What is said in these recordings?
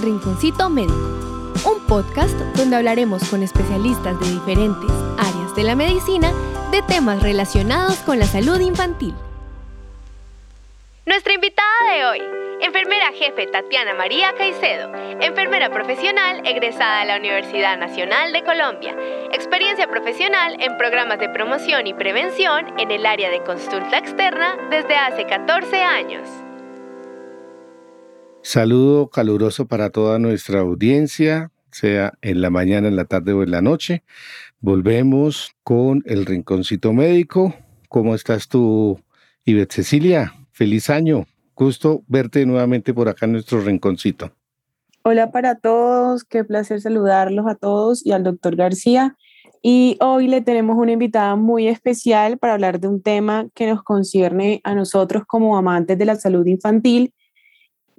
El Rinconcito Médico, un podcast donde hablaremos con especialistas de diferentes áreas de la medicina de temas relacionados con la salud infantil. Nuestra invitada de hoy, enfermera jefe Tatiana María Caicedo, enfermera profesional egresada de la Universidad Nacional de Colombia, experiencia profesional en programas de promoción y prevención en el área de consulta externa desde hace 14 años. Saludo caluroso para toda nuestra audiencia, sea en la mañana, en la tarde o en la noche. Volvemos con el Rinconcito Médico. ¿Cómo estás tú, Ivette Cecilia? Feliz año. Gusto verte nuevamente por acá en nuestro Rinconcito. Hola para todos, qué placer saludarlos a todos y al doctor García. Y hoy le tenemos una invitada muy especial para hablar de un tema que nos concierne a nosotros como amantes de la salud infantil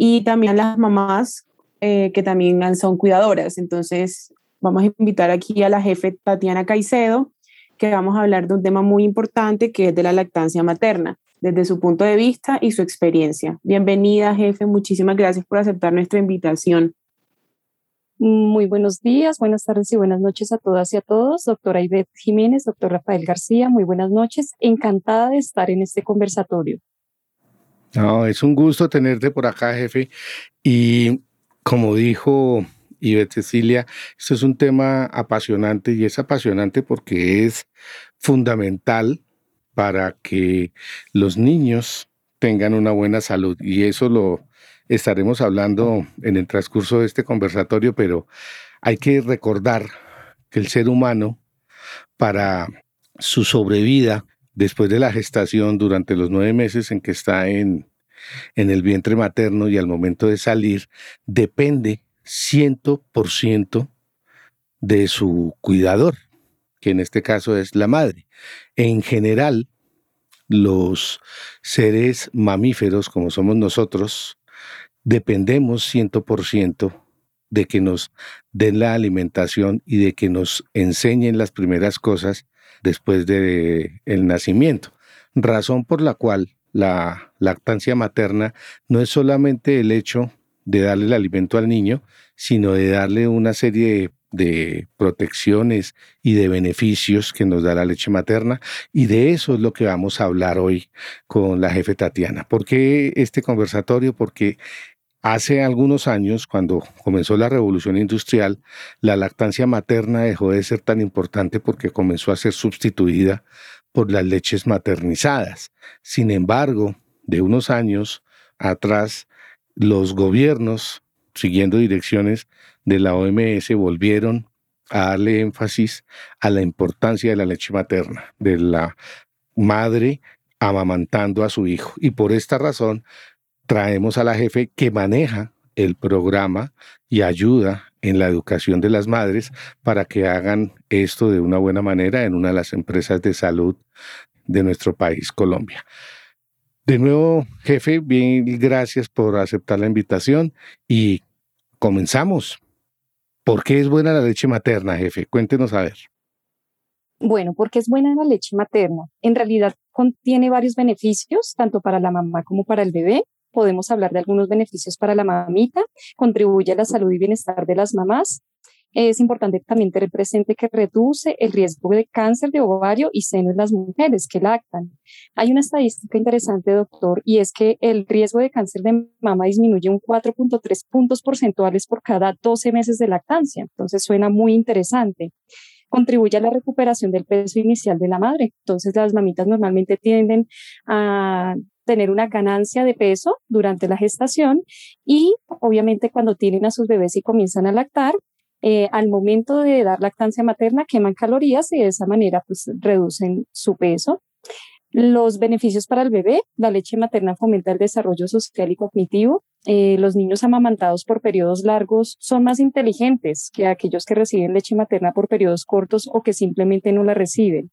y también las mamás eh, que también son cuidadoras. Entonces, vamos a invitar aquí a la jefe Tatiana Caicedo, que vamos a hablar de un tema muy importante que es de la lactancia materna, desde su punto de vista y su experiencia. Bienvenida, jefe. Muchísimas gracias por aceptar nuestra invitación. Muy buenos días, buenas tardes y buenas noches a todas y a todos. Doctora Ivette Jiménez, doctor Rafael García, muy buenas noches. Encantada de estar en este conversatorio. No, es un gusto tenerte por acá, jefe. Y como dijo Ivette Cecilia, esto es un tema apasionante y es apasionante porque es fundamental para que los niños tengan una buena salud. Y eso lo estaremos hablando en el transcurso de este conversatorio, pero hay que recordar que el ser humano, para su sobrevida, después de la gestación, durante los nueve meses en que está en, en el vientre materno y al momento de salir, depende 100% de su cuidador, que en este caso es la madre. En general, los seres mamíferos, como somos nosotros, dependemos 100% de que nos den la alimentación y de que nos enseñen las primeras cosas después del el nacimiento. Razón por la cual la lactancia materna no es solamente el hecho de darle el alimento al niño, sino de darle una serie de, protecciones y de beneficios que nos da la leche materna. Y de eso es lo que vamos a hablar hoy con la jefe Tatiana. ¿Por qué este conversatorio? Porque Hace algunos años, cuando comenzó la revolución industrial, la lactancia materna dejó de ser tan importante porque comenzó a ser sustituida por las leches maternizadas. Sin embargo, de unos años atrás, los gobiernos, siguiendo direcciones de la OMS, volvieron a darle énfasis a la importancia de la leche materna, de la madre amamantando a su hijo. Y por esta razón traemos a la jefe que maneja el programa y ayuda en la educación de las madres para que hagan esto de una buena manera en una de las empresas de salud de nuestro país, Colombia. De nuevo, jefe, bien, gracias por aceptar la invitación y comenzamos. ¿Por qué es buena la leche materna, jefe? Cuéntenos a ver. Bueno, porque es buena la leche materna. En realidad contiene varios beneficios, tanto para la mamá como para el bebé podemos hablar de algunos beneficios para la mamita, contribuye a la salud y bienestar de las mamás. Es importante también tener presente que reduce el riesgo de cáncer de ovario y seno en las mujeres que lactan. Hay una estadística interesante, doctor, y es que el riesgo de cáncer de mama disminuye un 4.3 puntos porcentuales por cada 12 meses de lactancia. Entonces suena muy interesante contribuye a la recuperación del peso inicial de la madre. Entonces, las mamitas normalmente tienden a tener una ganancia de peso durante la gestación y obviamente cuando tienen a sus bebés y comienzan a lactar, eh, al momento de dar lactancia materna queman calorías y de esa manera pues reducen su peso. Los beneficios para el bebé, la leche materna fomenta el desarrollo social y cognitivo. Eh, los niños amamantados por periodos largos son más inteligentes que aquellos que reciben leche materna por periodos cortos o que simplemente no la reciben.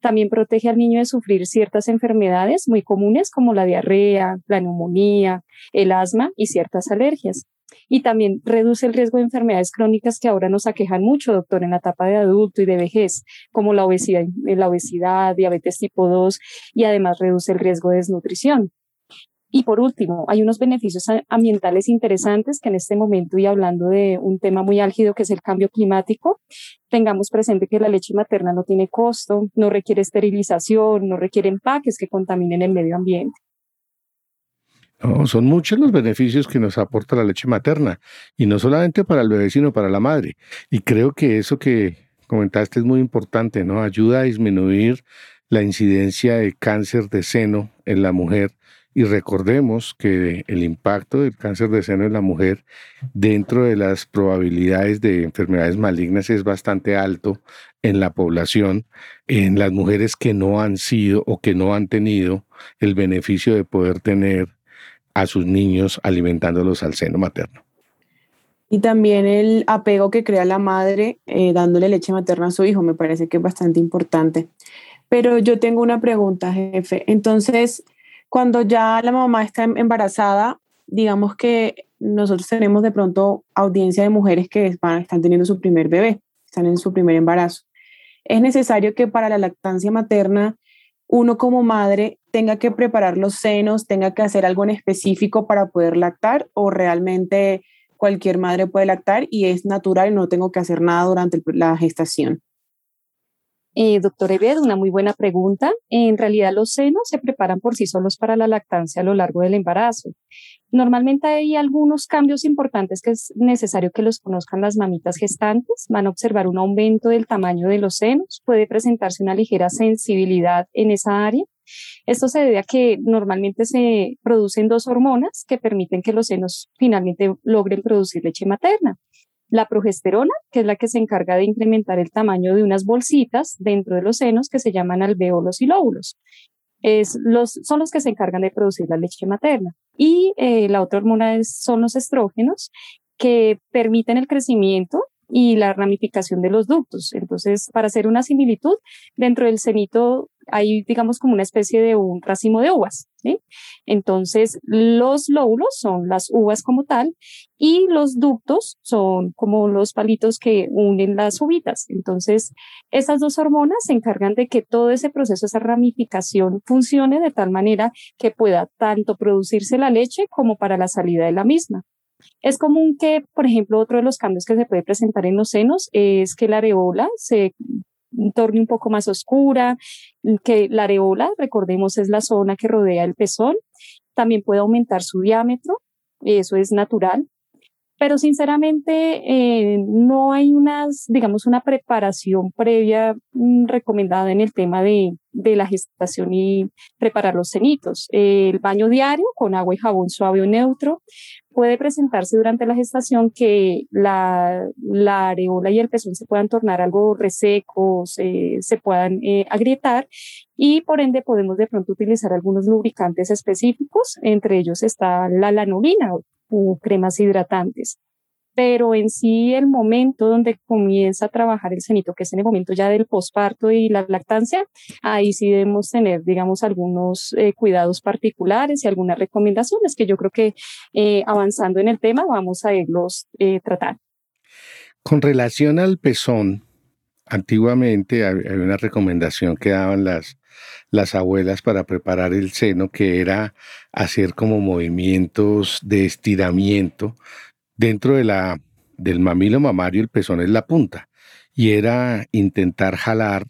También protege al niño de sufrir ciertas enfermedades muy comunes como la diarrea, la neumonía, el asma y ciertas alergias y también reduce el riesgo de enfermedades crónicas que ahora nos aquejan mucho, doctor, en la etapa de adulto y de vejez, como la obesidad, la obesidad, diabetes tipo 2 y además reduce el riesgo de desnutrición. Y por último, hay unos beneficios ambientales interesantes que en este momento y hablando de un tema muy álgido que es el cambio climático, tengamos presente que la leche materna no tiene costo, no requiere esterilización, no requiere empaques que contaminen el medio ambiente. son muchos los beneficios que nos aporta la leche materna, y no solamente para el bebé, sino para la madre. Y creo que eso que comentaste es muy importante, ¿no? Ayuda a disminuir la incidencia de cáncer de seno en la mujer y recordemos que el impacto del cáncer de seno en la mujer dentro de las probabilidades de enfermedades malignas es bastante alto en la población, en las mujeres que no han sido o que no han tenido el beneficio de poder tener a sus niños alimentándolos al seno materno. Y también el apego que crea la madre eh, dándole leche materna a su hijo, me parece que es bastante importante. Pero yo tengo una pregunta, jefe. Entonces, cuando ya la mamá está em, embarazada, digamos que nosotros tenemos de pronto audiencia de mujeres que están teniendo su primer bebé, están en su primer embarazo. Es necesario que para la lactancia materna uno como madre tenga que preparar los senos, tenga que hacer algo en específico para poder lactar o realmente cualquier madre puede lactar y es natural y no tengo que hacer nada durante la gestación. Eh, doctor Eved, una muy buena pregunta. En realidad los senos se preparan por sí solos para la lactancia a lo largo del embarazo. Normalmente hay algunos cambios importantes que es necesario que los conozcan las mamitas gestantes. Van a observar un aumento del tamaño de los senos, puede presentarse una ligera sensibilidad en esa área. Esto se debe a que normalmente se producen dos hormonas que permiten que los senos finalmente logren producir leche materna. La progesterona, que es la que se encarga de incrementar el tamaño de unas bolsitas dentro de los senos que se llaman alvéolos y lóbulos. Es los, son los que se encargan de producir la leche materna. Y eh, la otra hormona son los estrógenos, que permiten el crecimiento y la ramificación de los ductos. Entonces, para hacer una similitud, dentro del cenito hay, digamos, como una especie de un racimo de uvas. Entonces, los lóbulos son las uvas como tal y los ductos son como los palitos que unen las uvitas. Entonces, esas dos hormonas se encargan de que todo ese proceso, esa ramificación funcione de tal manera que pueda tanto producirse la leche como para la salida de la misma. Es común que, por ejemplo, otro de los cambios que se puede presentar en los senos es que la areola se torne un poco más oscura, que la areola, recordemos, es la zona que rodea el pezón, también puede aumentar su diámetro, eso es natural, pero sinceramente eh, no hay unas, digamos, una preparación previa mm, recomendada en el tema de, de, la gestación y preparar los cenitos. el baño diario con agua y jabón suave o neutro puede presentarse durante la gestación que la, la areola y el pezón se puedan tornar algo resecos, eh, se puedan eh, agrietar y por ende podemos de pronto utilizar algunos lubricantes específicos, entre ellos está la lanolina o cremas hidratantes. Pero en sí el momento donde comienza a trabajar el cenito, que es en el momento ya del posparto y la lactancia, ahí sí debemos tener, digamos, algunos eh, cuidados particulares y algunas recomendaciones que yo creo que eh, avanzando en el tema vamos a irlos eh, tratando. Con relación al pezón, antiguamente había una recomendación que daban las, las abuelas para preparar el seno, que era hacer como movimientos de estiramiento. Dentro de la, del mamilo mamario, el pezón es la punta, y era intentar jalar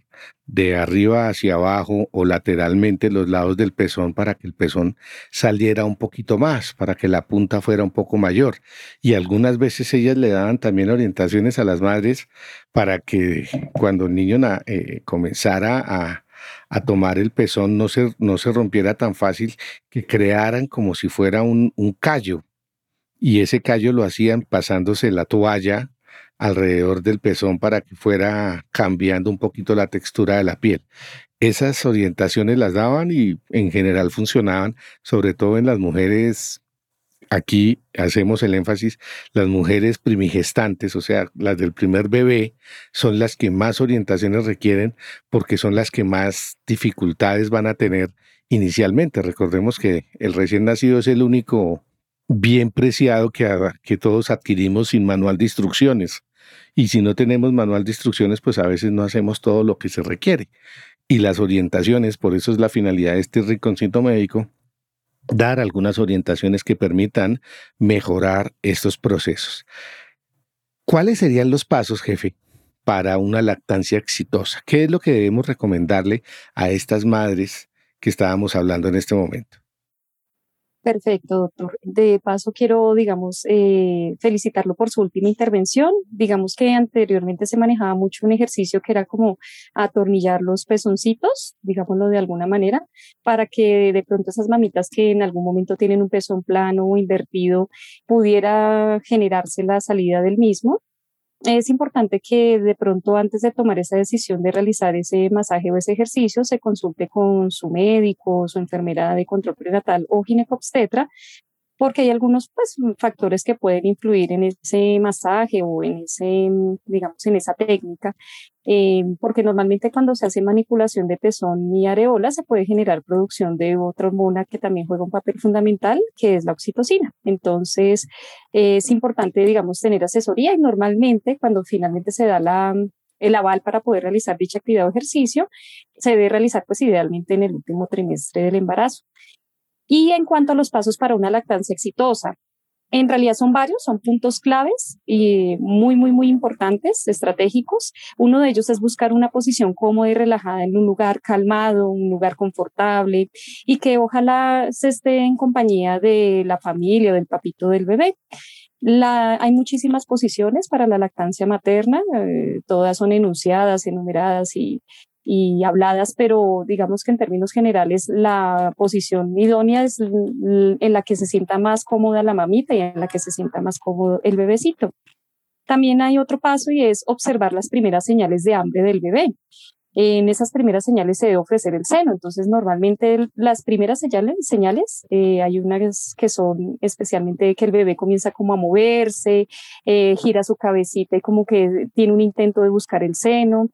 de arriba hacia abajo o lateralmente los lados del pezón para que el pezón saliera un poquito más, para que la punta fuera un poco mayor. Y algunas veces ellas le daban también orientaciones a las madres para que cuando el niño eh, comenzara a, a tomar el pezón no se, no se rompiera tan fácil, que crearan como si fuera un, un callo. Y ese callo lo hacían pasándose la toalla alrededor del pezón para que fuera cambiando un poquito la textura de la piel. Esas orientaciones las daban y en general funcionaban, sobre todo en las mujeres aquí hacemos el énfasis, las mujeres primigestantes, o sea, las del primer bebé, son las que más orientaciones requieren porque son las que más dificultades van a tener inicialmente. Recordemos que el recién nacido es el único bien preciado que, que todos adquirimos sin manual de instrucciones. Y si no tenemos manual de instrucciones, pues a veces no hacemos todo lo que se requiere. Y las orientaciones, por eso es la finalidad de este rinconcito médico, dar algunas orientaciones que permitan mejorar estos procesos. ¿Cuáles serían los pasos, jefe, para una lactancia exitosa? ¿Qué es lo que debemos recomendarle a estas madres que estábamos hablando en este momento? Perfecto, doctor. De paso, quiero, digamos, eh, felicitarlo por su última intervención. Digamos que anteriormente se manejaba mucho un ejercicio que era como atornillar los pezoncitos, digámoslo de alguna manera, para que de pronto esas mamitas que en algún momento tienen un pezón plano o invertido pudiera generarse la salida del mismo es importante que de pronto antes de tomar esa decisión de realizar ese masaje o ese ejercicio se consulte con su médico, su enfermera de control prenatal o ginecobstetra porque hay algunos pues, factores que pueden influir en ese masaje o en ese, digamos, en esa técnica, eh, porque normalmente cuando se hace manipulación de pezón y areola se puede generar producción de otra hormona que también juega un papel fundamental, que es la oxitocina. Entonces, eh, es importante, digamos, tener asesoría y normalmente cuando finalmente se da la, el aval para poder realizar dicha actividad o ejercicio, se debe realizar pues idealmente en el último trimestre del embarazo. Y en cuanto a los pasos para una lactancia exitosa, en realidad son varios, son puntos claves y muy, muy, muy importantes, estratégicos. Uno de ellos es buscar una posición cómoda y relajada en un lugar calmado, un lugar confortable y que ojalá se esté en compañía de la familia, del papito del bebé. Hay muchísimas posiciones para la lactancia materna, eh, todas son enunciadas, enumeradas y y habladas, pero digamos que en términos generales la posición idónea es en la que se sienta más cómoda la mamita y en la que se sienta más cómodo el bebecito. También hay otro paso y es observar las primeras señales de hambre del bebé. En esas primeras señales se debe ofrecer el seno. Entonces, normalmente las primeras señales, señales eh, hay unas que son especialmente que el bebé comienza como a moverse, eh, gira su cabecita y como que tiene un intento de buscar el seno.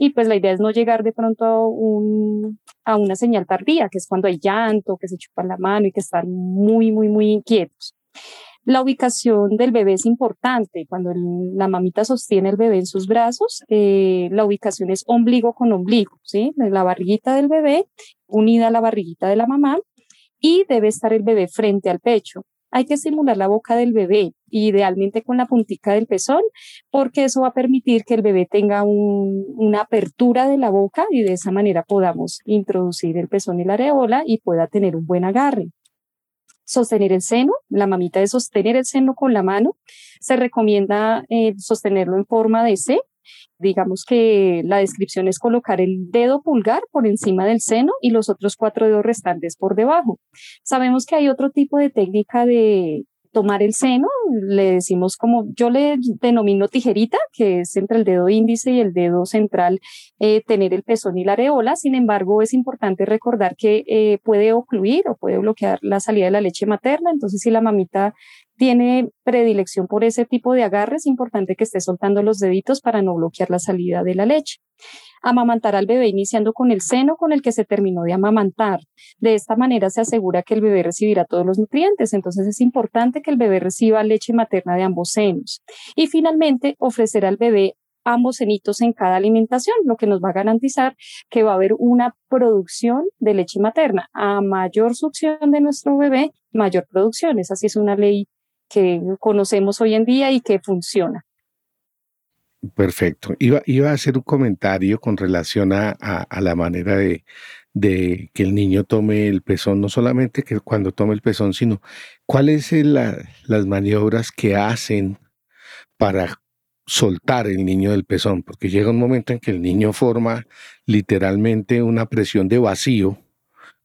Y pues la idea es no llegar de pronto a, un, a una señal tardía, que es cuando hay llanto, que se chupan la mano y que están muy, muy, muy inquietos. La ubicación del bebé es importante. Cuando la mamita sostiene el bebé en sus brazos, eh, la ubicación es ombligo con ombligo, ¿sí? La barriguita del bebé unida a la barriguita de la mamá y debe estar el bebé frente al pecho hay que estimular la boca del bebé, idealmente con la puntica del pezón, porque eso va a permitir que el bebé tenga una apertura de la boca y de esa manera podamos introducir el pezón y la areola y pueda tener un buen agarre. Sostener el seno, la mamita de sostener el seno con la mano, se recomienda eh, sostenerlo en forma de C Digamos que la descripción es colocar el dedo pulgar por encima del seno y los otros cuatro dedos restantes por debajo. Sabemos que hay otro tipo de técnica de tomar el seno, le decimos como yo le denomino tijerita, que es entre el dedo índice y el dedo central, eh, tener el pezón y la areola. Sin embargo, es importante recordar que eh, puede ocluir o puede bloquear la salida de la leche materna. Entonces, si la mamita tiene predilección por ese tipo de agarre, es importante que esté soltando los deditos para no bloquear la salida de la leche. Amamantar al bebé iniciando con el seno con el que se terminó de amamantar. De esta manera se asegura que el bebé recibirá todos los nutrientes, entonces es importante que el bebé reciba leche materna de ambos senos. Y finalmente, ofrecer al bebé ambos senitos en cada alimentación, lo que nos va a garantizar que va a haber una producción de leche materna. A mayor succión de nuestro bebé, mayor producción. Esa sí es una ley que conocemos hoy en día y que funciona. Perfecto. Iba, iba a hacer un comentario con relación a, la manera de, de, que el niño tome el pezón, no solamente que cuando tome el pezón, sino cuáles son las maniobras que hacen para soltar el niño del pezón, porque llega un momento en que el niño forma literalmente una presión de vacío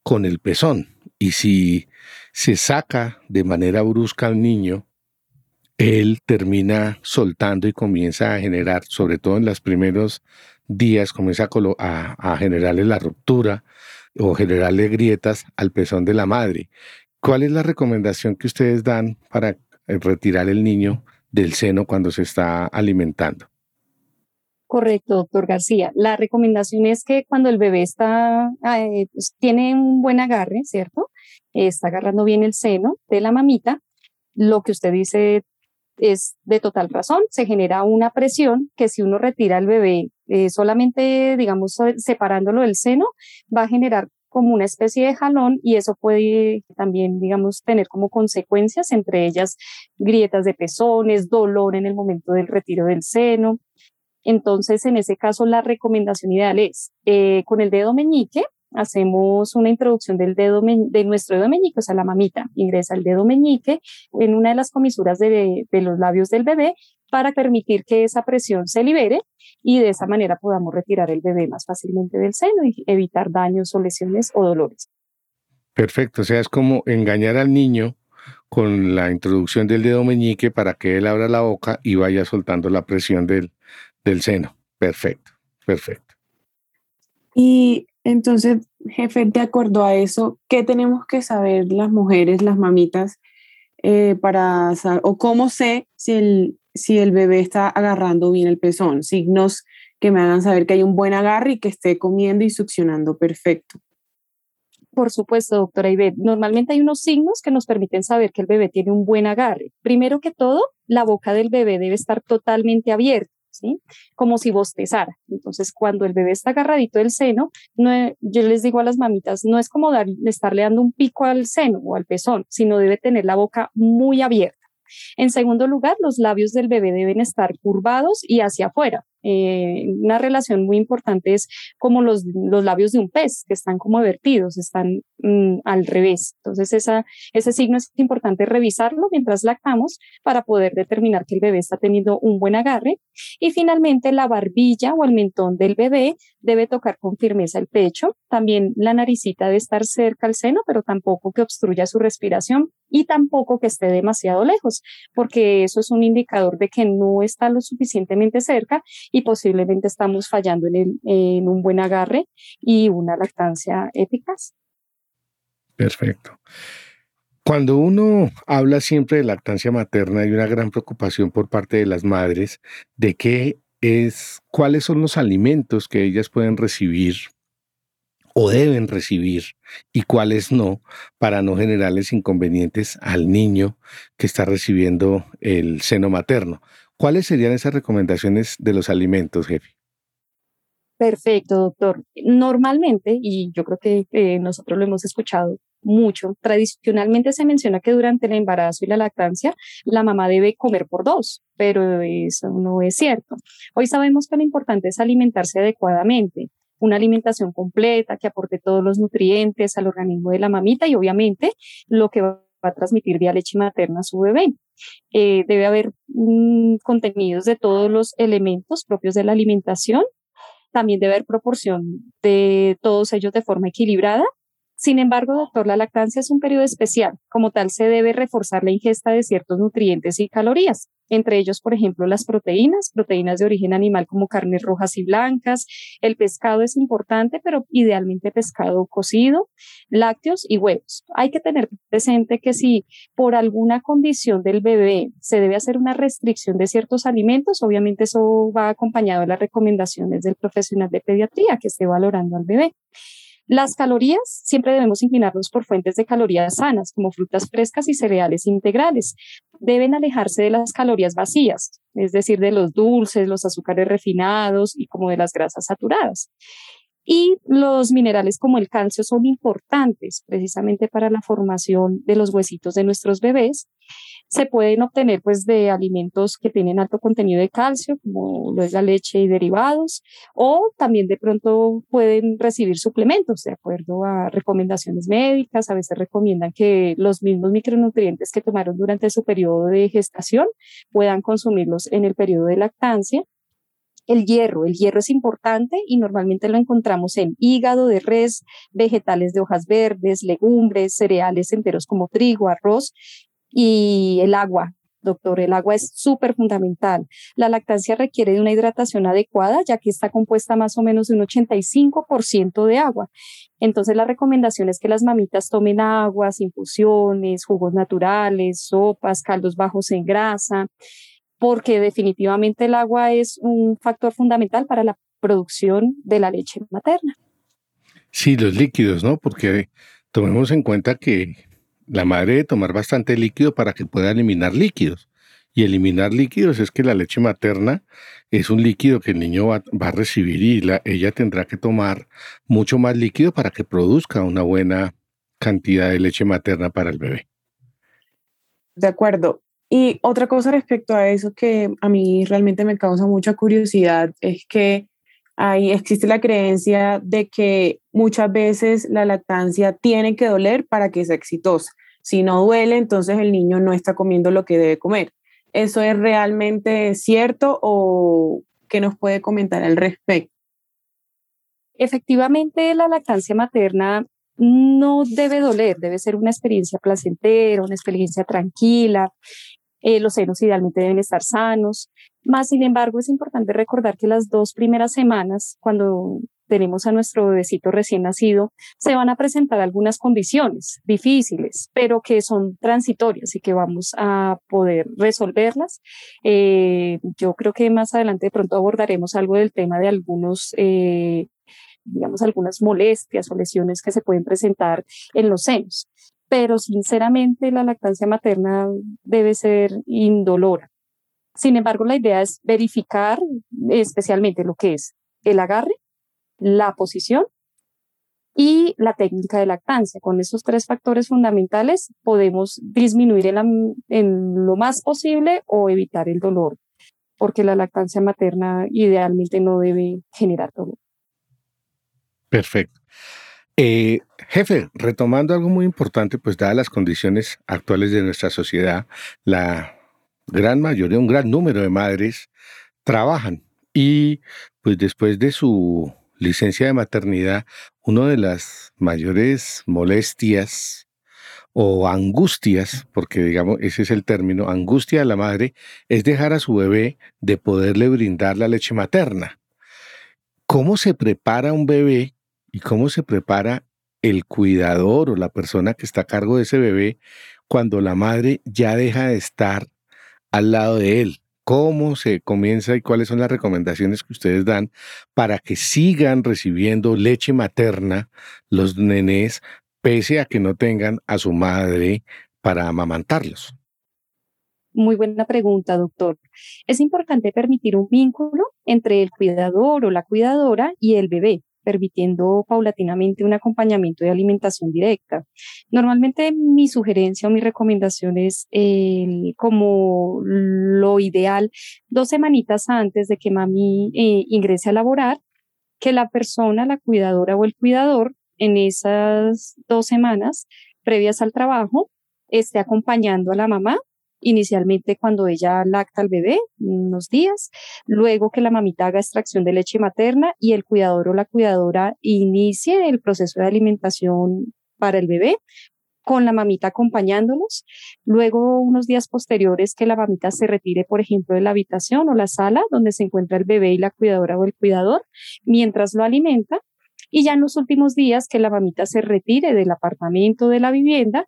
con el pezón. Y si se saca de manera brusca al niño, él termina soltando y comienza a generar, sobre todo en los primeros días, comienza a, generarle la ruptura o generarle grietas al pezón de la madre. ¿Cuál es la recomendación que ustedes dan para eh, retirar el niño del seno cuando se está alimentando? Correcto, doctor García. La recomendación es que cuando el bebé está, eh, pues, tiene un buen agarre, ¿cierto? Está agarrando bien el seno de la mamita. Lo que usted dice es de total razón. Se genera una presión que si uno retira al bebé eh, solamente, digamos, separándolo del seno, va a generar como una especie de jalón y eso puede también, digamos, tener como consecuencias, entre ellas grietas de pezones, dolor en el momento del retiro del seno. Entonces, en ese caso, la recomendación ideal es eh, con el dedo meñique, hacemos una introducción del dedo de nuestro dedo meñique, o sea, la mamita ingresa el dedo meñique en una de las comisuras de, de los labios del bebé para permitir que esa presión se libere y de esa manera podamos retirar el bebé más fácilmente del seno y evitar daños o lesiones o dolores. Perfecto, o sea, es como engañar al niño con la introducción del dedo meñique para que él abra la boca y vaya soltando la presión del, del seno. Perfecto, perfecto. Y entonces, jefe, de acuerdo a eso, ¿qué tenemos que saber las mujeres, las mamitas, eh, para saber, o cómo sé si el, si el bebé está agarrando bien el pezón? Signos que me hagan saber que hay un buen agarre y que esté comiendo y succionando perfecto. Por supuesto, doctora Ivette. Normalmente hay unos signos que nos permiten saber que el bebé tiene un buen agarre. Primero que todo, la boca del bebé debe estar totalmente abierta. Como si bostezara. Entonces, cuando el bebé está agarradito del seno, no, yo les digo a las mamitas, no es como estarle dando un pico al seno o al pezón, sino debe tener la boca muy abierta. En segundo lugar, los labios del bebé deben estar curvados y hacia afuera. Eh, una relación muy importante es como los, los, labios de un pez, que están como vertidos, están mm, al revés. Entonces, ese signo es importante revisarlo mientras lactamos para poder determinar que el bebé está teniendo un buen agarre. Y finalmente, la barbilla o el mentón del bebé debe tocar con firmeza el pecho. También la naricita debe estar cerca al seno, pero tampoco que obstruya su respiración y tampoco que esté demasiado lejos, porque eso es un indicador de que no está lo suficientemente cerca y posiblemente estamos fallando en un buen agarre y una lactancia eficaz. Perfecto. Cuando uno habla siempre de lactancia materna, hay una gran preocupación por parte de las madres de qué es, cuáles son los alimentos que ellas pueden recibir o deben recibir y cuáles no, para no generarles inconvenientes al niño que está recibiendo el seno materno. ¿Cuáles serían esas recomendaciones de los alimentos, jefe? Perfecto, doctor. Normalmente, y yo creo que eh, nosotros lo hemos escuchado mucho, tradicionalmente se menciona que durante el embarazo y la lactancia la mamá debe comer por dos, pero eso no es cierto. Hoy sabemos que lo importante es alimentarse adecuadamente, una alimentación completa que aporte todos los nutrientes al organismo de la mamita y obviamente lo que va a transmitir vía leche materna a su bebé. Eh, debe haber mm, contenidos de todos los elementos propios de la alimentación. También debe haber proporción de todos ellos de forma equilibrada sin embargo, doctor, la lactancia es un periodo especial. Como tal, se debe reforzar la ingesta de ciertos nutrientes y calorías, entre ellos, por ejemplo, las proteínas, proteínas de origen animal como carnes rojas y blancas. El pescado es importante, pero idealmente pescado cocido, lácteos y huevos. Hay que tener presente que si por alguna condición del bebé se debe hacer una restricción de ciertos alimentos, obviamente eso va acompañado de las recomendaciones del profesional de pediatría que esté valorando al bebé. Las calorías siempre debemos inclinarnos por fuentes de calorías sanas, como frutas frescas y cereales integrales. Deben alejarse de las calorías vacías, es decir, de los dulces, los azúcares refinados y como de las grasas saturadas. Y los minerales como el calcio son importantes precisamente para la formación de los huesitos de nuestros bebés se pueden obtener pues de alimentos que tienen alto contenido de calcio, como lo es la leche y derivados, o también de pronto pueden recibir suplementos de acuerdo a recomendaciones médicas. A veces recomiendan que los mismos micronutrientes que tomaron durante su periodo de gestación puedan consumirlos en el periodo de lactancia. El hierro, el hierro es importante y normalmente lo encontramos en hígado de res, vegetales de hojas verdes, legumbres, cereales enteros como trigo, arroz y el agua. Doctor, el agua es súper fundamental. La lactancia requiere de una hidratación adecuada, ya que está compuesta más o menos de un 85% de agua. Entonces, la recomendación es que las mamitas tomen aguas, infusiones, jugos naturales, sopas, caldos bajos en grasa, porque definitivamente el agua es un factor fundamental para la producción de la leche materna. Sí, los líquidos, ¿no? Porque tomemos en cuenta que la madre debe tomar bastante líquido para que pueda eliminar líquidos. y eliminar líquidos, es que la leche materna es un líquido que el niño va, a recibir y la, ella tendrá que tomar mucho más líquido para que produzca una buena cantidad de leche materna para el bebé. De acuerdo. Y otra cosa respecto a eso que a mí realmente me causa mucha curiosidad es que ahí existe la creencia de que muchas veces la lactancia tiene que doler para que sea exitosa. Si no duele, entonces el niño no está comiendo lo que debe comer. ¿Eso es realmente cierto o qué nos puede comentar al respecto? Efectivamente, la lactancia materna no debe doler, debe ser una experiencia placentera, una experiencia tranquila. Eh, los senos idealmente deben estar sanos. Más, sin embargo, es importante recordar que las dos primeras semanas, cuando tenemos a nuestro bebecito recién nacido, se van a presentar algunas condiciones difíciles, pero que son transitorias y que vamos a poder resolverlas. Eh, yo creo que más adelante de pronto abordaremos algo del tema de algunos eh, digamos, algunas molestias o lesiones que se pueden presentar en los senos. Pero sinceramente la lactancia materna debe ser indolora. Sin embargo, la idea es verificar especialmente lo que es el agarre, la posición y la técnica de lactancia. Con esos tres factores fundamentales podemos disminuir en, en, lo más posible o evitar el dolor, porque la lactancia materna idealmente no debe generar dolor. Perfecto. Eh, jefe, retomando algo muy importante, pues dadas las condiciones actuales de nuestra sociedad, la gran mayoría, un gran número de madres trabajan y pues después de su licencia de maternidad, una de las mayores molestias o angustias, porque digamos, ese es el término, angustia de la madre, es dejar a su bebé de poderle brindar la leche materna. ¿Cómo se prepara un bebé y cómo se prepara el cuidador o la persona que está a cargo de ese bebé cuando la madre ya deja de estar al lado de él. ¿Cómo se comienza y cuáles son las recomendaciones que ustedes dan para que sigan recibiendo leche materna los nenes pese a que no tengan a su madre para amamantarlos? Muy buena pregunta, doctor. Es importante permitir un vínculo entre el cuidador o la cuidadora y el bebé permitiendo paulatinamente un acompañamiento de alimentación directa. Normalmente mi sugerencia o mi recomendación es como lo ideal, dos semanitas antes de que mami eh, ingrese a laborar, que la persona, la cuidadora o el cuidador, en esas dos semanas previas al trabajo, esté acompañando a la mamá inicialmente cuando ella lacta al bebé, unos días, luego que la mamita haga extracción de leche materna y el cuidador o la cuidadora inicie el proceso de alimentación para el bebé con la mamita acompañándolos. Luego, unos días posteriores, que la mamita se retire, por ejemplo, de la habitación o la sala donde se encuentra el bebé y la cuidadora o el cuidador, mientras lo alimenta. Y ya en los últimos días, que la mamita se retire del apartamento de la vivienda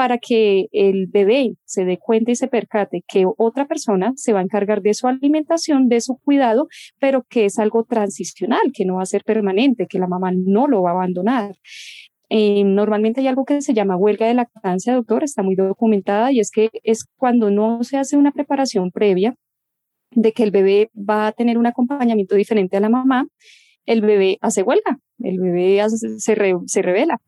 para que el bebé se dé cuenta y se percate que otra persona se va a encargar de su alimentación, de su cuidado, pero que es algo transicional, que no va a ser permanente, que la mamá no lo va a abandonar. Eh, normalmente hay algo que se llama huelga de lactancia, doctor, está muy documentada y es que es cuando no se hace una preparación previa de que el bebé va a tener un acompañamiento diferente a la mamá, el bebé hace huelga, el bebé se, se revela.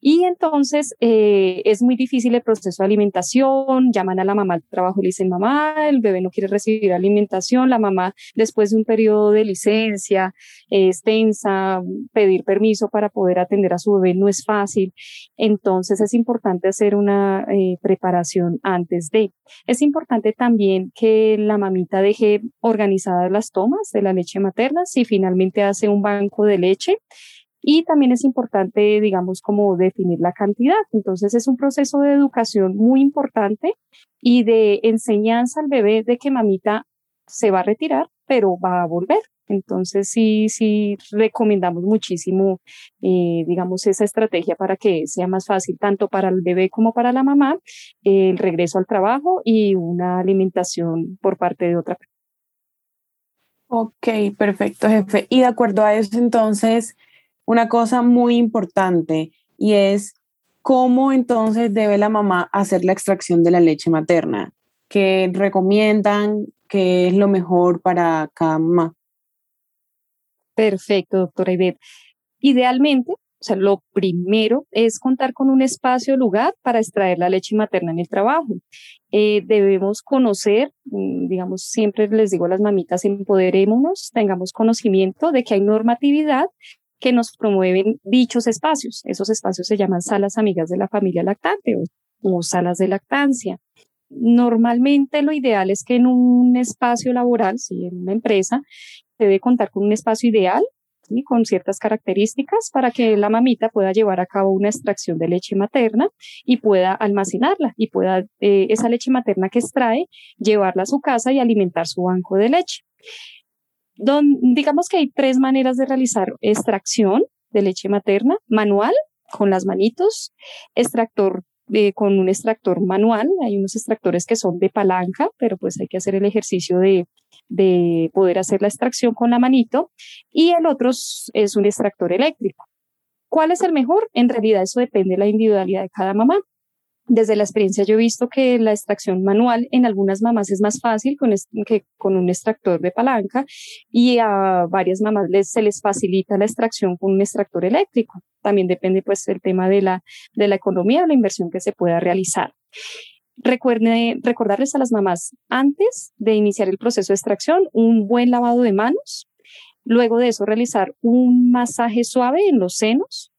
Y entonces eh, es muy difícil el proceso de alimentación, llaman a la mamá al trabajo y le dicen, mamá, el bebé no quiere recibir alimentación, la mamá después de un periodo de licencia extensa, pedir permiso para poder atender a su bebé no es fácil. Entonces es importante hacer una eh, preparación antes de. Es importante también que la mamita deje organizadas las tomas de la leche materna si finalmente hace un banco de leche y también es importante, digamos, como definir la cantidad. Entonces es un proceso de educación muy importante y de enseñanza al bebé de que mamita se va a retirar, pero va a volver. Entonces sí, sí recomendamos muchísimo, eh, digamos, esa estrategia para que sea más fácil tanto para el bebé como para la mamá, el regreso al trabajo y una alimentación por parte de otra. Ok, perfecto, jefe. Y de acuerdo a eso, entonces, una cosa muy importante y es cómo entonces debe la mamá hacer la extracción de la leche materna. que recomiendan que es lo mejor para cada mamá. Perfecto, doctora Ivette. Idealmente, o sea, lo primero es contar con un espacio, lugar para extraer la leche materna en el trabajo. Eh, debemos conocer, mm, digamos, siempre les digo a las mamitas, empoderémonos, tengamos conocimiento de que hay normatividad que nos promueven dichos espacios. Esos espacios se llaman salas amigas de la familia lactante o, salas de lactancia. Normalmente lo ideal es que en un espacio laboral, si en una empresa, debe contar con un espacio ideal con ciertas características para que la mamita pueda llevar a cabo una extracción de leche materna y pueda almacenarla y pueda eh, esa leche materna que extrae llevarla a su casa y alimentar su banco de leche. Don, digamos que hay tres maneras de realizar extracción de leche materna, manual, con las manitos, extractor con un extractor manual. Hay unos extractores que son de palanca, pero pues hay que hacer el ejercicio de, de poder hacer la extracción con la manito. Y el otro es un extractor eléctrico. ¿Cuál es el mejor? En realidad eso depende de la individualidad de cada mamá. Desde la experiencia yo he visto que la extracción manual en algunas mamás es más fácil con que con un extractor de palanca y a varias mamás les, se les facilita la extracción con un extractor eléctrico. También depende pues el tema de la, de la economía o la inversión que se pueda realizar. Recuerde, recordarles a las mamás antes de iniciar el proceso de extracción un buen lavado de manos, luego de eso realizar un masaje suave en los senos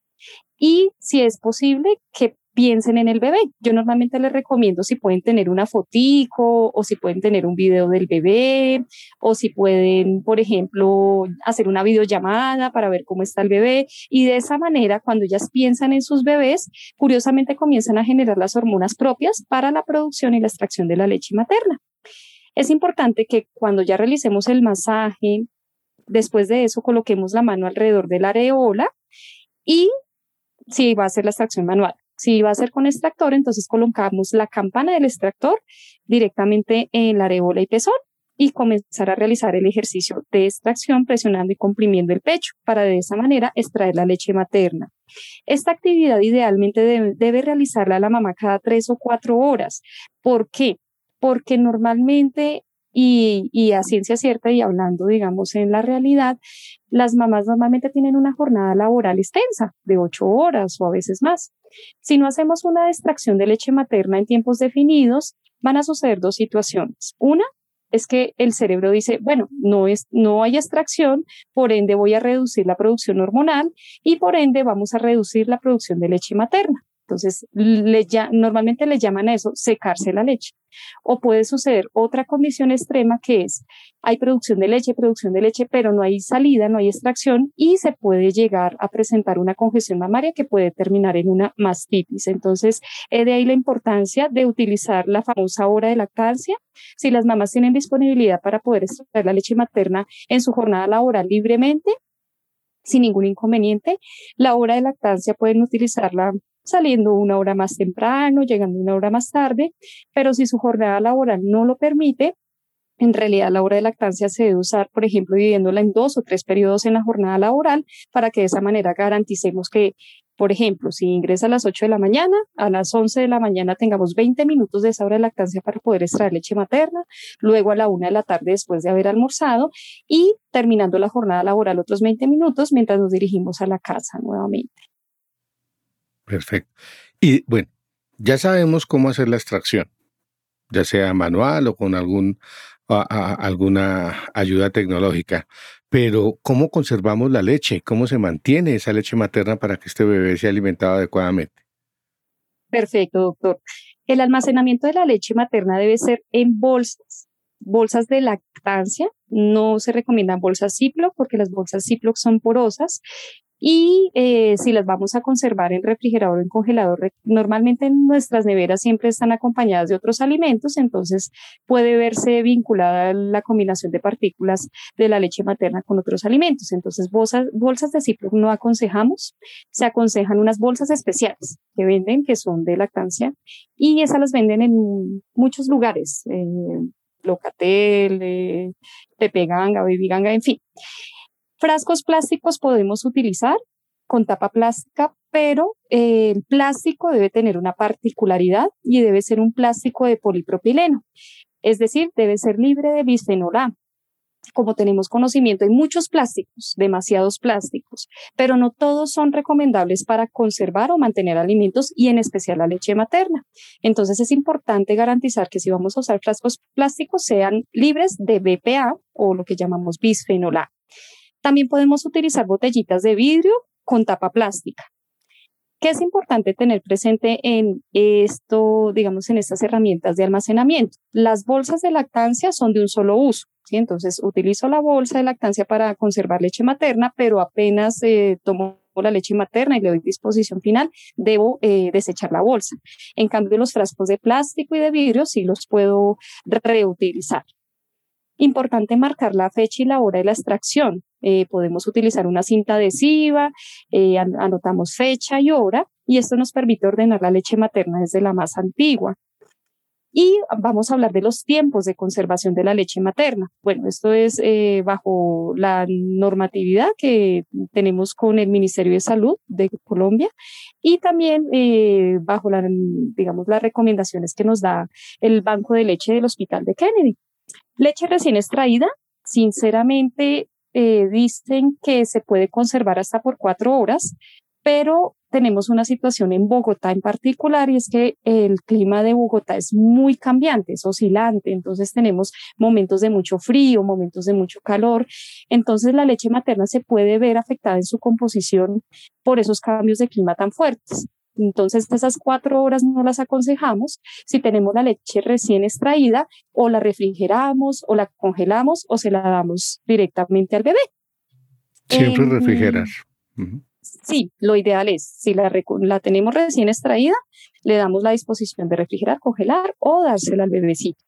y si es posible que piensen en el bebé. Yo normalmente les recomiendo si pueden tener una fotico o si pueden tener un video del bebé o si pueden, por ejemplo, hacer una videollamada para ver cómo está el bebé. Y de esa manera, cuando ellas piensan en sus bebés, curiosamente comienzan a generar las hormonas propias para la producción y la extracción de la leche materna. Es importante que cuando ya realicemos el masaje, después de eso coloquemos la mano alrededor de la areola y si va a ser la extracción manual. Si va a ser con extractor, entonces colocamos la campana del extractor directamente en la areola y pezón y comenzar a realizar el ejercicio de extracción presionando y comprimiendo el pecho para de esa manera extraer la leche materna. Esta actividad idealmente debe, realizarla la mamá cada tres o cuatro horas. ¿Por qué? Porque normalmente y, a ciencia cierta y hablando, digamos, en la realidad, las mamás normalmente tienen una jornada laboral extensa de ocho horas o a veces más. Si no hacemos una extracción de leche materna en tiempos definidos, van a suceder dos situaciones. Una es que el cerebro dice, bueno, no, es, no hay extracción, por ende voy a reducir la producción hormonal y por ende vamos a reducir la producción de leche materna. Entonces, normalmente le llaman a eso secarse la leche. O puede suceder otra condición extrema que es, hay producción de leche, producción de leche, pero no hay salida, no hay extracción y se puede llegar a presentar una congestión mamaria que puede terminar en una mastitis. Entonces, de ahí la importancia de utilizar la famosa hora de lactancia. Si las mamás tienen disponibilidad para poder extraer la leche materna en su jornada laboral libremente, sin ningún inconveniente, la hora de lactancia pueden utilizarla saliendo una hora más temprano, llegando una hora más tarde, pero si su jornada laboral no lo permite, en realidad la hora de lactancia se debe usar, por ejemplo, dividiéndola en dos o tres periodos en la jornada laboral para que de esa manera garanticemos que, por ejemplo, si ingresa a las 8 de la mañana, a las 11 de la mañana tengamos 20 minutos de esa hora de lactancia para poder extraer leche materna, luego a la 1 de la tarde después de haber almorzado y terminando la jornada laboral otros 20 minutos mientras nos dirigimos a la casa nuevamente. Perfecto. Y bueno, ya sabemos cómo hacer la extracción, ya sea manual o con algún, alguna ayuda tecnológica. Pero, ¿cómo conservamos la leche? ¿Cómo se mantiene esa leche materna para que este bebé sea alimentado adecuadamente? Perfecto, doctor. El almacenamiento de la leche materna debe ser en bolsas, bolsas de lactancia. No se recomiendan bolsas Ziploc porque las bolsas Ziploc son porosas y eh, si las vamos a conservar en refrigerador o en congelador, normalmente nuestras neveras siempre están acompañadas de otros alimentos, entonces puede verse vinculada la combinación de partículas de la leche materna con otros alimentos. Entonces, bolsas, de Ziploc no aconsejamos, se aconsejan unas bolsas especiales que venden, que son de lactancia, y esas las venden en muchos lugares, eh, Locatel, eh, Pepe Ganga, Baby Ganga, en fin. Frascos plásticos podemos utilizar con tapa plástica, pero eh, el plástico debe tener una particularidad y debe ser un plástico de polipropileno, es decir, debe ser libre de bisfenol A como tenemos conocimiento, hay muchos plásticos, demasiados plásticos, pero no todos son recomendables para conservar o mantener alimentos y en especial la leche materna. Entonces es importante garantizar que si vamos a usar frascos plásticos sean libres de BPA o lo que llamamos bisfenol A. También podemos utilizar botellitas de vidrio con tapa plástica. ¿Qué es importante tener presente en esto, digamos, en estas herramientas de almacenamiento? Las bolsas de lactancia son de un solo uso. ¿sí? Entonces, utilizo la bolsa de lactancia para conservar leche materna, pero apenas eh, tomo la leche materna y le doy disposición final, debo eh, desechar la bolsa. En cambio, los frascos de plástico y de vidrio sí los puedo reutilizar. Importante marcar la fecha y la hora de la extracción. Eh, podemos utilizar una cinta adhesiva, anotamos fecha y hora, y esto nos permite ordenar la leche materna desde la más antigua. Y vamos a hablar de los tiempos de conservación de la leche materna. Bueno, esto es eh, bajo la normatividad que tenemos con el Ministerio de Salud de Colombia y también eh, bajo la, digamos, las recomendaciones que nos da el Banco de Leche del Hospital de Kennedy. Leche recién extraída, sinceramente, eh, dicen que se puede conservar hasta por cuatro horas, pero tenemos una situación en Bogotá en particular y es que el clima de Bogotá es muy cambiante, es oscilante, entonces tenemos momentos de mucho frío, momentos de mucho calor, entonces la leche materna se puede ver afectada en su composición por esos cambios de clima tan fuertes. Entonces, esas cuatro horas no las aconsejamos si tenemos la leche recién extraída o la refrigeramos o la congelamos o se la damos directamente al bebé. Siempre refrigerar. Sí, lo ideal es, si la, la tenemos recién extraída, le damos la disposición de refrigerar, congelar o dársela al bebecito.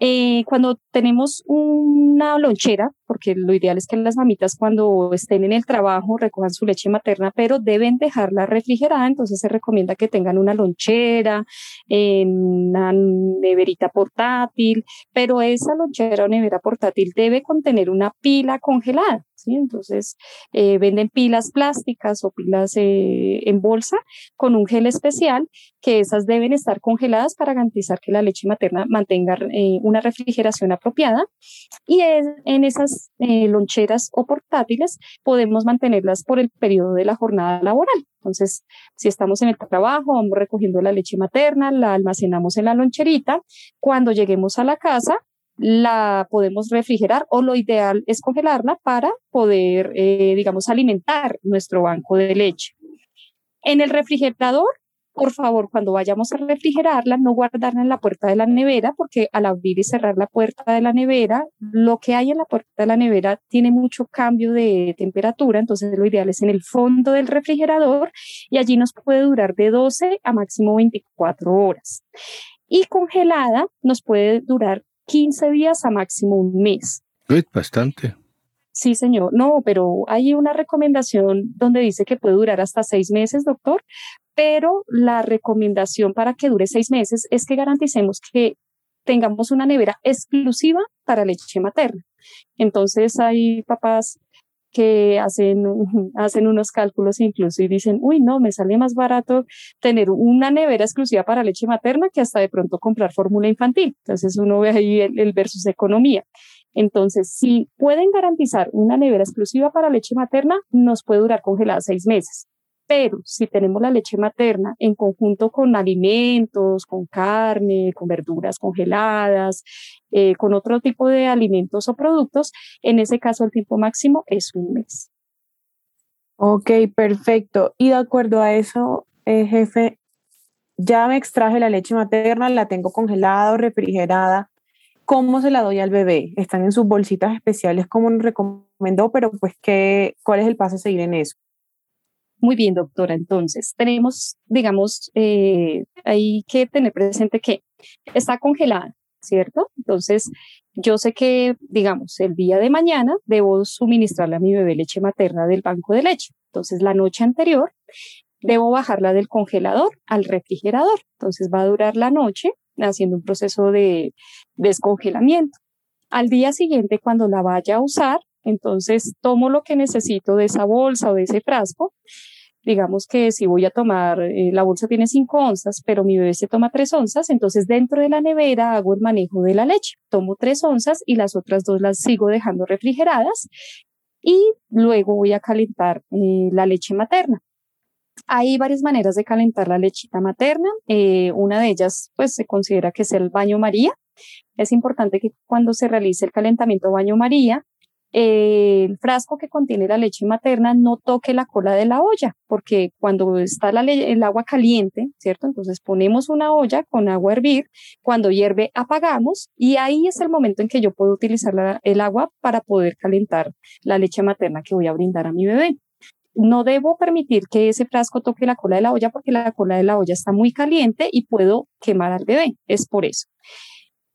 Eh, cuando tenemos una lonchera, porque lo ideal es que las mamitas cuando estén en el trabajo recojan su leche materna, pero deben dejarla refrigerada, entonces se recomienda que tengan una lonchera, una neverita portátil, pero esa lonchera o nevera portátil debe contener una pila congelada. ¿Sí? Entonces, eh, venden pilas plásticas o pilas eh, en bolsa con un gel especial que esas deben estar congeladas para garantizar que la leche materna mantenga eh, una refrigeración apropiada. Y en esas loncheras o portátiles podemos mantenerlas por el periodo de la jornada laboral. Entonces, si estamos en el trabajo, vamos recogiendo la leche materna, la almacenamos en la loncherita. Cuando lleguemos a la casa, la podemos refrigerar o lo ideal es congelarla para poder, eh, digamos, alimentar nuestro banco de leche. En el refrigerador, por favor, cuando vayamos a refrigerarla, no guardarla en la puerta de la nevera, porque al abrir y cerrar la puerta de la nevera, lo que hay en la puerta de la nevera tiene mucho cambio de temperatura, entonces lo ideal es en el fondo del refrigerador y allí nos puede durar de 12 a máximo 24 horas. Y congelada nos puede durar 15 días a máximo un mes. Bastante. Sí, señor. No, pero hay una recomendación donde dice que puede durar hasta seis meses, doctor, pero la recomendación para que dure seis meses es que garanticemos que tengamos una nevera exclusiva para leche materna. Entonces hay papás que hacen, hacen unos cálculos incluso y dicen, uy, no, me sale más barato tener una nevera exclusiva para leche materna que hasta de pronto comprar fórmula infantil. Entonces uno ve ahí el versus economía. Entonces, si pueden garantizar una nevera exclusiva para leche materna, nos puede durar congelada seis meses. Pero si tenemos la leche materna en conjunto con alimentos, con carne, con verduras congeladas, eh, con otro tipo de alimentos o productos, en ese caso el tiempo máximo es un mes. Ok, perfecto. Y de acuerdo a eso, eh, jefe, ya me extraje la leche materna, la tengo congelada o refrigerada. ¿Cómo se la doy al bebé? Están en sus bolsitas especiales como nos recomendó, pero pues, ¿qué, ¿cuál es el paso a seguir en eso? Muy bien, doctora. Entonces, tenemos, digamos, eh, hay que tener presente que está congelada, ¿cierto? Entonces, yo sé que, digamos, el día de mañana debo suministrarle a mi bebé leche materna del banco de leche. Entonces, la noche anterior debo bajarla del congelador al refrigerador. Entonces, va a durar la noche haciendo un proceso de descongelamiento. Al día siguiente, cuando la vaya a usar, entonces tomo lo que necesito de esa bolsa o de ese frasco, digamos que si voy a tomar, eh, la bolsa tiene 5 onzas, pero mi bebé se toma 3 onzas, entonces dentro de la nevera hago el manejo de la leche. Tomo 3 onzas y las otras dos las sigo dejando refrigeradas y luego voy a calentar eh, la leche materna. Hay varias maneras de calentar la lechita materna. Eh, una de ellas, pues, se considera que es el baño María. Es importante que cuando se realice el calentamiento baño María, el frasco que contiene la leche materna no toque la cola de la olla, porque cuando está el agua caliente, ¿cierto? Entonces ponemos una olla con agua a hervir, cuando hierve apagamos y ahí es el momento en que yo puedo utilizar el agua para poder calentar la leche materna que voy a brindar a mi bebé. No debo permitir que ese frasco toque la cola de la olla porque la cola de la olla está muy caliente y puedo quemar al bebé. Es por eso.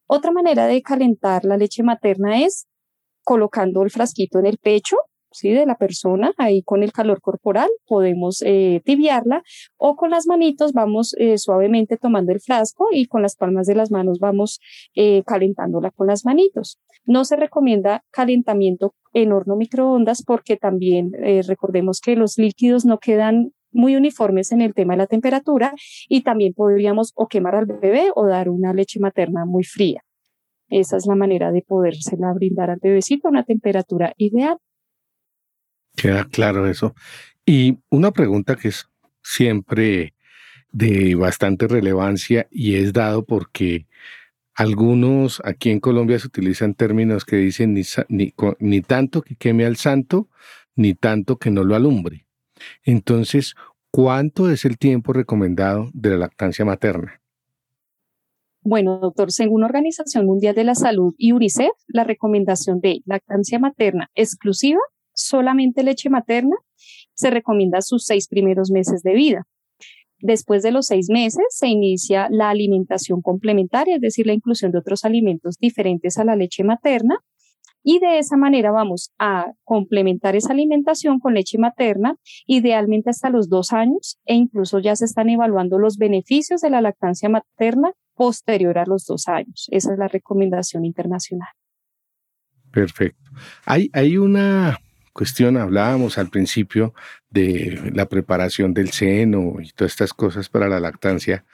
Otra manera de calentar la leche materna es colocando el frasquito en el pecho ¿sí? de la persona, ahí con el calor corporal podemos eh, tibiarla o con las manitos vamos eh, suavemente tomando el frasco y con las palmas de las manos vamos eh, calentándola con las manitos. No se recomienda calentamiento en horno microondas porque también recordemos que los líquidos no quedan muy uniformes en el tema de la temperatura y también podríamos o quemar al bebé o dar una leche materna muy fría. Esa es la manera de podérsela brindar al bebecito a una temperatura ideal. Queda claro eso. Y una pregunta que es siempre de bastante relevancia y es dado porque algunos aquí en Colombia se utilizan términos que dicen ni, ni, ni tanto que queme al santo, ni tanto que no lo alumbre. Entonces, ¿cuánto es el tiempo recomendado de la lactancia materna? Bueno, doctor, según Organización Mundial de la Salud y UNICEF, la recomendación de lactancia materna exclusiva, solamente leche materna, se recomienda sus seis primeros meses de vida. Después de los seis meses se inicia la alimentación complementaria, es decir, la inclusión de otros alimentos diferentes a la leche materna. Y de esa manera vamos a complementar esa alimentación con leche materna, idealmente hasta los dos años, e incluso ya se están evaluando los beneficios de la lactancia materna posterior a los dos años. Esa es la recomendación internacional. Perfecto. Hay, hay una cuestión, hablábamos al principio de la preparación del seno y todas estas cosas para la lactancia.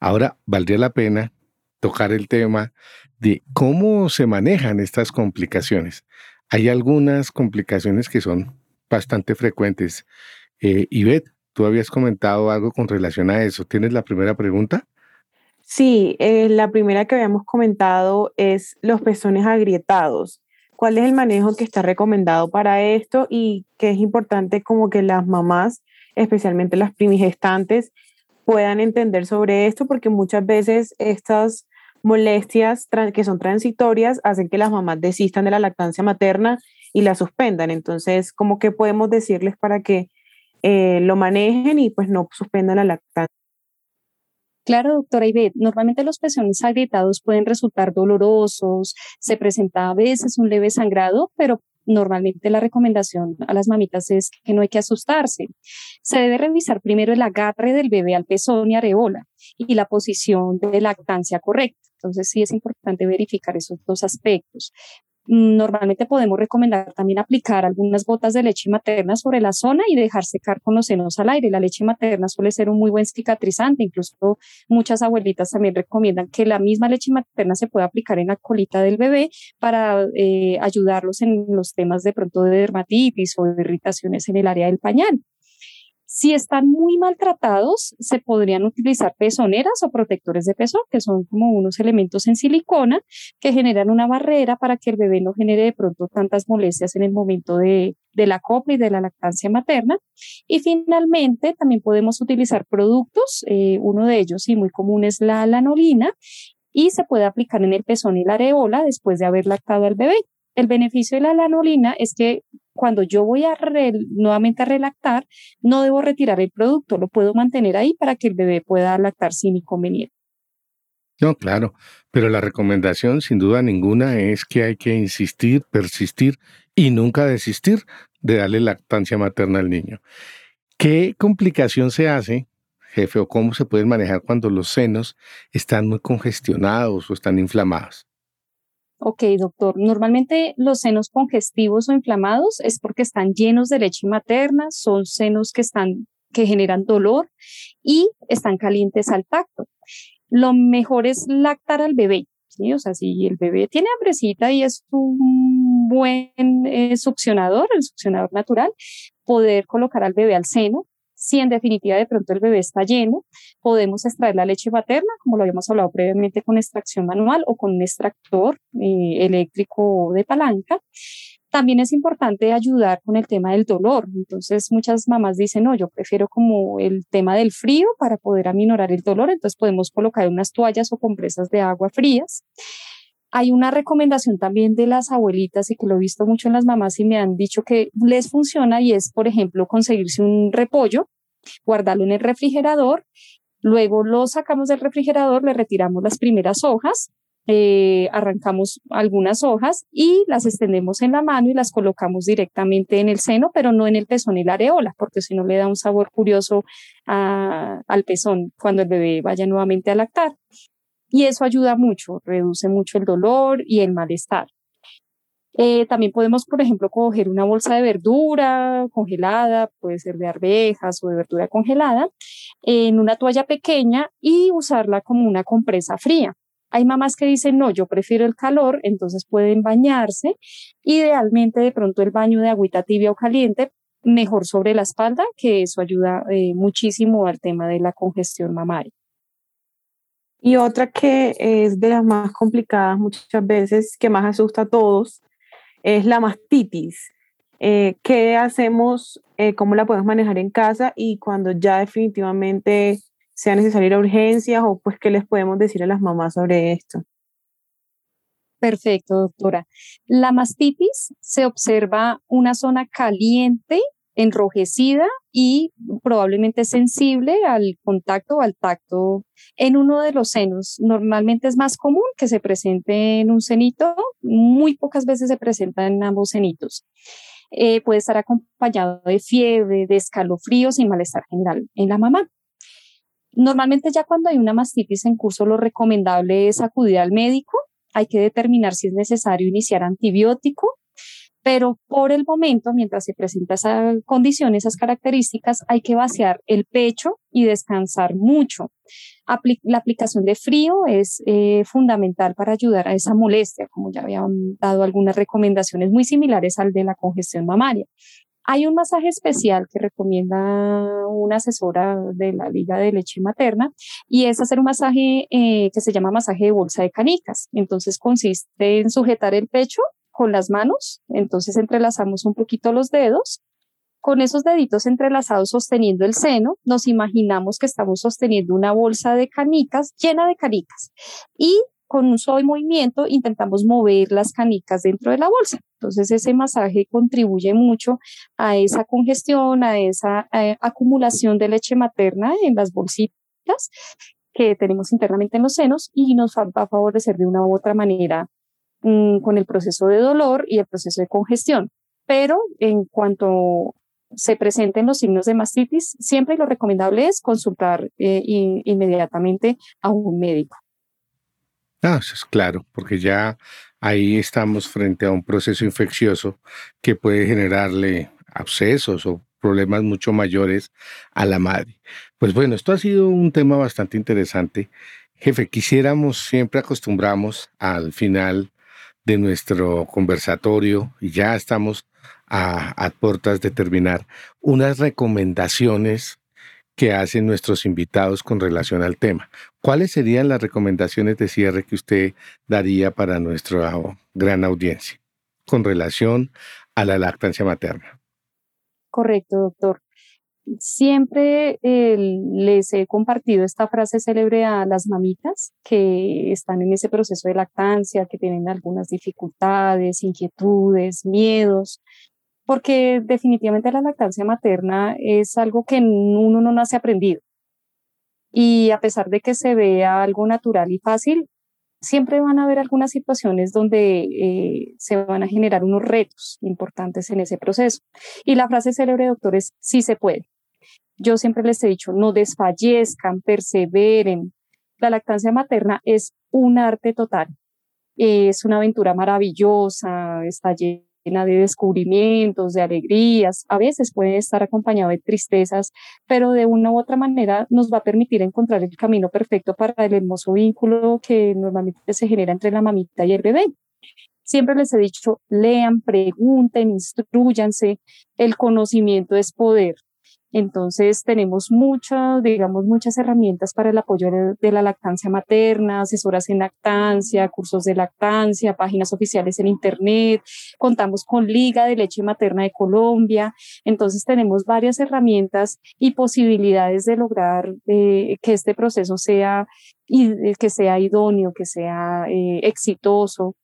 Ahora, valdría la pena tocar el tema de cómo se manejan estas complicaciones. Hay algunas complicaciones que son bastante frecuentes. Eh, Ivette, tú habías comentado algo con relación a eso. ¿Tienes la primera pregunta? Sí, eh, la primera que habíamos comentado es los pezones agrietados. ¿Cuál es el manejo que está recomendado para esto y que es importante como que las mamás, especialmente las primigestantes, puedan entender sobre esto porque muchas veces estas molestias que son transitorias hacen que las mamás desistan de la lactancia materna y la suspendan. Entonces, ¿cómo que podemos decirles para que eh, lo manejen y pues no suspendan la lactancia? Claro, doctora Ivette, normalmente los pezones agrietados pueden resultar dolorosos, se presenta a veces un leve sangrado, pero normalmente la recomendación a las mamitas es que no hay que asustarse. Se debe revisar primero el agarre del bebé al pezón y areola y la posición de lactancia correcta. Entonces sí es importante verificar esos dos aspectos. Normalmente podemos recomendar también aplicar algunas gotas de leche materna sobre la zona y dejar secar con los senos al aire. La leche materna suele ser un muy buen cicatrizante. Incluso muchas abuelitas también recomiendan que la misma leche materna se pueda aplicar en la colita del bebé para eh, ayudarlos en los temas de pronto de dermatitis o irritaciones en el área del pañal. Si están muy maltratados, se podrían utilizar pezoneras o protectores de pezón, que son como unos elementos en silicona que generan una barrera para que el bebé no genere de pronto tantas molestias en el momento de, la copla y de la lactancia materna. Y finalmente, también podemos utilizar productos, eh, uno de ellos y muy común es la lanolina, y se puede aplicar en el pezón y la areola después de haber lactado al bebé. El beneficio de la lanolina es que cuando yo voy a nuevamente a relactar, no debo retirar el producto, lo puedo mantener ahí para que el bebé pueda lactar sin inconveniente. No, claro, pero la recomendación sin duda ninguna es que hay que insistir, persistir y nunca desistir de darle lactancia materna al niño. ¿Qué complicación se hace, jefe, o cómo se puede manejar cuando los senos están muy congestionados o están inflamados? Ok, doctor. Normalmente los senos congestivos o inflamados es porque están llenos de leche materna, son senos que están que generan dolor y están calientes al tacto. Lo mejor es lactar al bebé. O sea, si el bebé tiene hambrecita y es un buen succionador, el succionador natural, poder colocar al bebé al seno. Si en definitiva de pronto el bebé está lleno, podemos extraer la leche materna, como lo habíamos hablado previamente, con extracción manual o con un extractor eh, eléctrico de palanca. También es importante ayudar con el tema del dolor. Entonces, muchas mamás dicen, no, yo prefiero como el tema del frío para poder aminorar el dolor. Entonces, podemos colocar unas toallas o compresas de agua frías. Hay una recomendación también de las abuelitas y que lo he visto mucho en las mamás y me han dicho que les funciona y es, por ejemplo, conseguirse un repollo, guardarlo en el refrigerador, luego lo sacamos del refrigerador, le retiramos las primeras hojas eh, arrancamos algunas hojas y las extendemos en la mano y las colocamos directamente en el seno, pero no en el pezón y la areola, porque si no le da un sabor curioso al pezón cuando el bebé vaya nuevamente a lactar. Y eso ayuda mucho, reduce mucho el dolor y el malestar. Eh, también podemos, por ejemplo, coger una bolsa de verdura congelada, puede ser de arvejas o de verdura congelada, en una toalla pequeña y usarla como una compresa fría. Hay mamás que dicen, no, yo prefiero el calor, entonces pueden bañarse. Idealmente, de pronto, el baño de agüita tibia o caliente, mejor sobre la espalda, que eso ayuda eh, muchísimo al tema de la congestión mamaria. Y otra que es de las más complicadas muchas veces, que más asusta a todos, es la mastitis. Eh, ¿Qué hacemos? Eh, ¿Cómo la podemos manejar en casa? Y cuando ya definitivamente sea necesario ir urgencias o pues qué les podemos decir a las mamás sobre esto. Perfecto, doctora. La mastitis se observa una zona caliente, enrojecida y probablemente sensible al contacto o al tacto en uno de los senos. Normalmente es más común que se presente en un senito, muy pocas veces se presenta en ambos senitos. Eh, puede estar acompañado de fiebre, de escalofríos y malestar general en la mamá. Normalmente ya cuando hay una mastitis en curso, lo recomendable es acudir al médico. Hay que determinar si es necesario iniciar antibiótico, pero por el momento, mientras se presenta esa condición, esas características, hay que vaciar el pecho y descansar mucho. la aplicación de frío es eh, fundamental para ayudar a esa molestia, como ya habían dado algunas recomendaciones muy similares al de la congestión mamaria. Hay un masaje especial que recomienda una asesora de la Liga de Leche Materna y es hacer un masaje eh, que se llama masaje de bolsa de canicas. Entonces consiste en sujetar el pecho con las manos, entonces entrelazamos un poquito los dedos. Con esos deditos entrelazados sosteniendo el seno, nos imaginamos que estamos sosteniendo una bolsa de canicas llena de canicas y con un solo movimiento intentamos mover las canicas dentro de la bolsa. Entonces ese masaje contribuye mucho a esa congestión, a esa eh, acumulación de leche materna en las bolsitas que tenemos internamente en los senos y nos va, a favorecer de una u otra manera mm, con el proceso de dolor y el proceso de congestión. Pero en cuanto se presenten los signos de mastitis, siempre lo recomendable es consultar eh, inmediatamente a un médico. Ah, eso es claro, porque ya ahí estamos frente a un proceso infeccioso que puede generarle abscesos o problemas mucho mayores a la madre. Pues bueno, esto ha sido un tema bastante interesante. Jefe, quisiéramos, siempre acostumbramos al final de nuestro conversatorio, y ya estamos a, a puertas de terminar, unas recomendaciones que hacen nuestros invitados con relación al tema. ¿Cuáles serían las recomendaciones de cierre que usted daría para nuestra gran audiencia con relación a la lactancia materna? Correcto, doctor. Siempre les he compartido esta frase célebre a las mamitas que están en ese proceso de lactancia, que tienen algunas dificultades, inquietudes, miedos, porque definitivamente la lactancia materna es algo que uno no nace aprendido. Y a pesar de que se vea algo natural y fácil, siempre van a haber algunas situaciones donde eh, se van a generar unos retos importantes en ese proceso. Y la frase célebre, doctor, es sí se puede. Yo siempre les he dicho, no desfallezcan, perseveren. La lactancia materna es un arte total. Es una aventura maravillosa, está llena de descubrimientos, de alegrías, a veces puede estar acompañado de tristezas, pero de una u otra manera nos va a permitir encontrar el camino perfecto para el hermoso vínculo que normalmente se genera entre la mamita y el bebé. Siempre les he dicho, lean, pregunten, instruyanse, el conocimiento es poder. Entonces tenemos muchas, digamos, muchas herramientas para el apoyo de, la lactancia materna, asesoras en lactancia, cursos de lactancia, páginas oficiales en Internet, contamos con Liga de Leche Materna de Colombia. Entonces tenemos varias herramientas y posibilidades de lograr eh, que este proceso sea, que sea idóneo, que sea eh, exitoso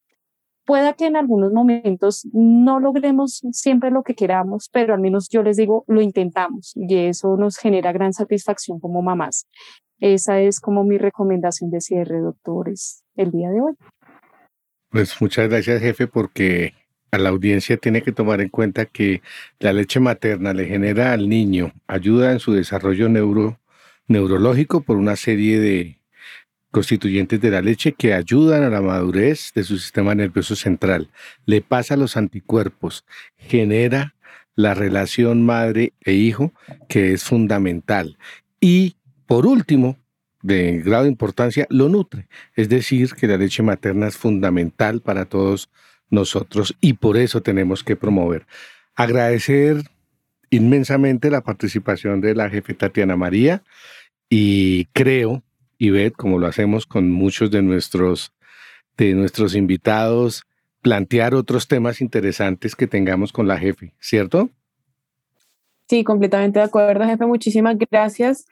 Pueda que en algunos momentos no logremos siempre lo que queramos, pero al menos yo les digo, lo intentamos y eso nos genera gran satisfacción como mamás. Esa es como mi recomendación de cierre, doctores, el día de hoy. Pues muchas gracias, jefe, porque a la audiencia tiene que tomar en cuenta que la leche materna le genera al niño ayuda en su desarrollo neuro, neurológico por una serie de constituyentes de la leche que ayudan a la madurez de su sistema nervioso central, le pasa los anticuerpos, genera la relación madre e hijo que es fundamental y por último, de grado de importancia, lo nutre. Es decir, que la leche materna es fundamental para todos nosotros y por eso tenemos que promover. Agradecer inmensamente la participación de la jefe Tatiana María y creo y ver, como lo hacemos con muchos de nuestros, de nuestros invitados, plantear otros temas interesantes que tengamos con la jefe, ¿cierto? Sí, completamente de acuerdo, jefe. Muchísimas gracias.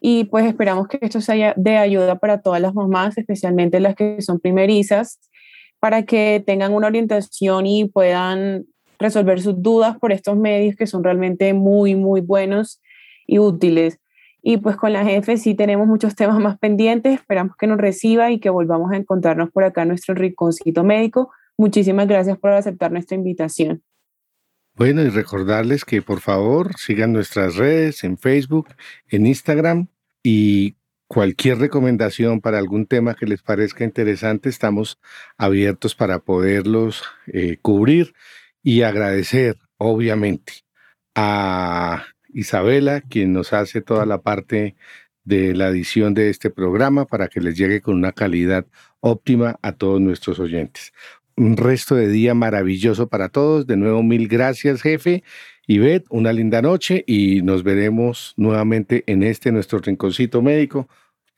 Y pues esperamos que esto sea de ayuda para todas las mamás, especialmente las que son primerizas, para que tengan una orientación y puedan resolver sus dudas por estos medios que son realmente muy, muy buenos y útiles. Y pues con la jefe sí tenemos muchos temas más pendientes. Esperamos que nos reciba y que volvamos a encontrarnos por acá en nuestro rinconcito médico. Muchísimas gracias por aceptar nuestra invitación. Bueno, y recordarles que por favor sigan nuestras redes en Facebook, en Instagram y cualquier recomendación para algún tema que les parezca interesante, estamos abiertos para poderlos eh, cubrir y agradecer, obviamente, a Isabela, quien nos hace toda la parte de la edición de este programa para que les llegue con una calidad óptima a todos nuestros oyentes. Un resto de día maravilloso para todos. De nuevo, mil gracias, jefe. Y Beth, una linda noche y nos veremos nuevamente en este nuestro rinconcito médico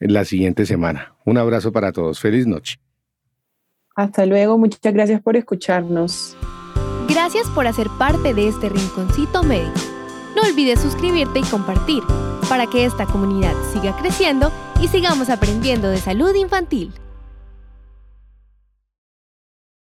en la siguiente semana. Un abrazo para todos. Feliz noche. Hasta luego. Muchas gracias por escucharnos. Gracias por hacer parte de este rinconcito médico. No olvides suscribirte y compartir para que esta comunidad siga creciendo y sigamos aprendiendo de salud infantil.